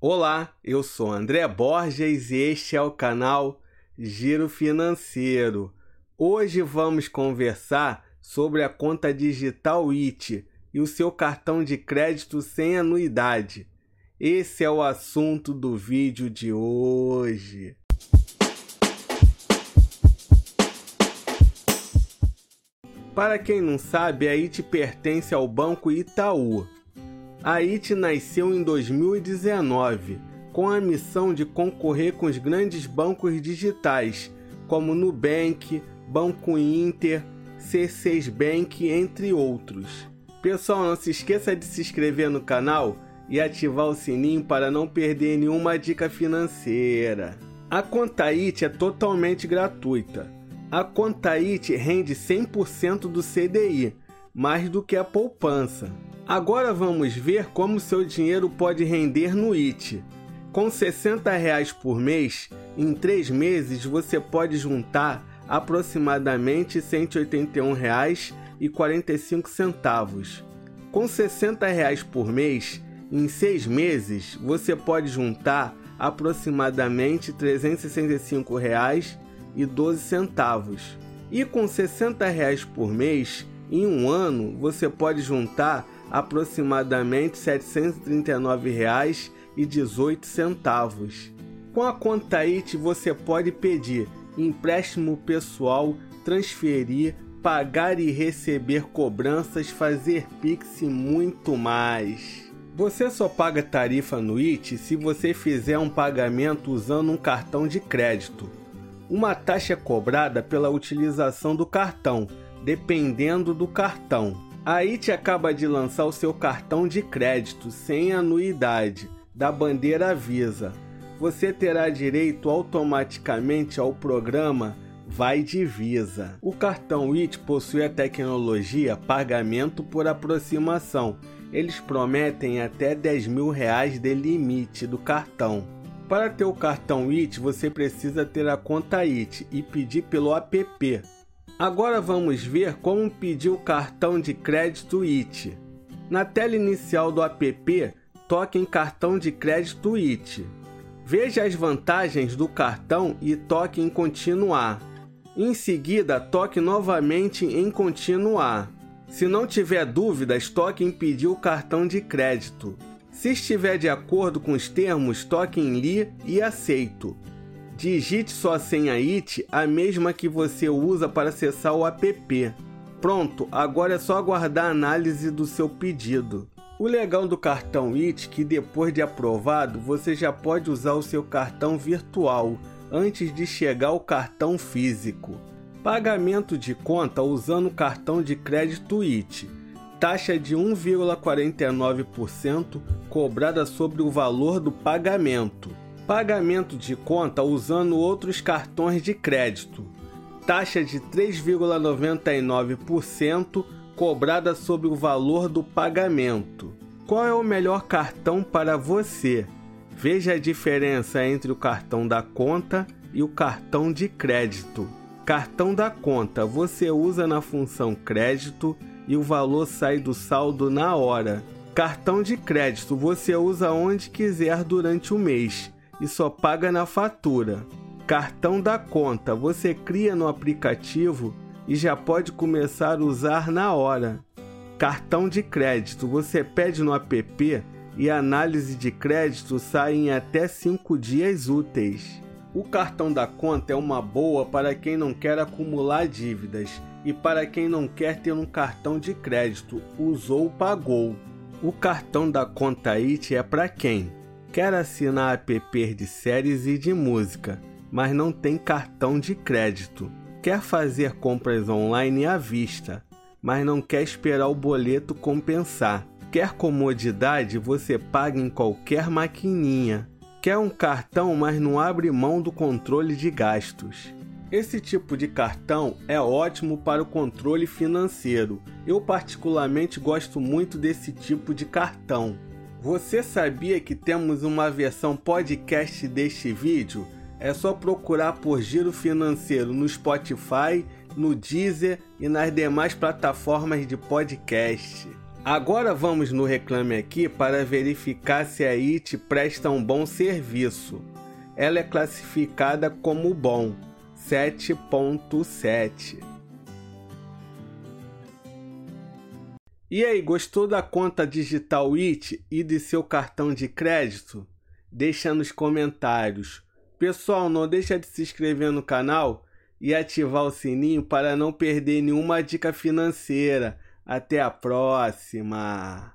Olá, eu sou André Borges e este é o canal Giro Financeiro. Hoje vamos conversar sobre a conta digital IT e o seu cartão de crédito sem anuidade. Esse é o assunto do vídeo de hoje. Para quem não sabe, a IT pertence ao Banco Itaú. A IT nasceu em 2019 com a missão de concorrer com os grandes bancos digitais, como Nubank, Banco Inter, C6 Bank, entre outros. Pessoal, não se esqueça de se inscrever no canal e ativar o sininho para não perder nenhuma dica financeira. A conta IT é totalmente gratuita a conta IT rende 100% do CDI, mais do que a poupança. Agora vamos ver como seu dinheiro pode render no IT. Com 60 reais por mês, em 3 meses você pode juntar aproximadamente R$ 181,45. Com 60 reais por mês, em 6 meses você pode juntar aproximadamente 365 reais e 12 centavos. E com 60 reais por mês, em um ano você pode juntar aproximadamente 739 reais e 18 centavos. Com a conta IT você pode pedir empréstimo pessoal, transferir, pagar e receber cobranças, fazer Pix e muito mais. Você só paga tarifa no IT se você fizer um pagamento usando um cartão de crédito. Uma taxa é cobrada pela utilização do cartão, dependendo do cartão. A IT acaba de lançar o seu cartão de crédito sem anuidade, da bandeira Visa. Você terá direito automaticamente ao programa Vai de Visa. O cartão IT possui a tecnologia pagamento por aproximação. Eles prometem até 10 mil reais de limite do cartão. Para ter o cartão IT, você precisa ter a conta IT e pedir pelo app. Agora vamos ver como pedir o cartão de crédito IT. Na tela inicial do app, toque em cartão de crédito IT. Veja as vantagens do cartão e toque em continuar. Em seguida, toque novamente em continuar. Se não tiver dúvidas, toque em pedir o cartão de crédito. Se estiver de acordo com os termos, toque em Li e aceito. Digite sua senha IT, a mesma que você usa para acessar o app. Pronto, agora é só aguardar a análise do seu pedido. O legal do cartão IT é que depois de aprovado, você já pode usar o seu cartão virtual antes de chegar ao cartão físico. Pagamento de conta usando cartão de crédito IT taxa de 1,49% cobrada sobre o valor do pagamento. Pagamento de conta usando outros cartões de crédito. Taxa de 3,99% cobrada sobre o valor do pagamento. Qual é o melhor cartão para você? Veja a diferença entre o cartão da conta e o cartão de crédito. Cartão da conta você usa na função crédito e o valor sai do saldo na hora. Cartão de crédito você usa onde quiser durante o mês e só paga na fatura. Cartão da conta você cria no aplicativo e já pode começar a usar na hora. Cartão de crédito você pede no app e a análise de crédito sai em até 5 dias úteis. O cartão da conta é uma boa para quem não quer acumular dívidas e para quem não quer ter um cartão de crédito, usou pagou. O cartão da conta IT é para quem quer assinar apps de séries e de música, mas não tem cartão de crédito. Quer fazer compras online à vista, mas não quer esperar o boleto compensar. Quer comodidade, você paga em qualquer maquininha. Quer um cartão, mas não abre mão do controle de gastos. Esse tipo de cartão é ótimo para o controle financeiro. Eu particularmente gosto muito desse tipo de cartão. Você sabia que temos uma versão podcast deste vídeo? É só procurar por Giro Financeiro no Spotify, no Deezer e nas demais plataformas de podcast. Agora vamos no Reclame Aqui para verificar se a IT presta um bom serviço. Ela é classificada como bom, 7.7. E aí, gostou da conta digital IT e de seu cartão de crédito? Deixa nos comentários. Pessoal, não deixa de se inscrever no canal e ativar o sininho para não perder nenhuma dica financeira. Até a próxima!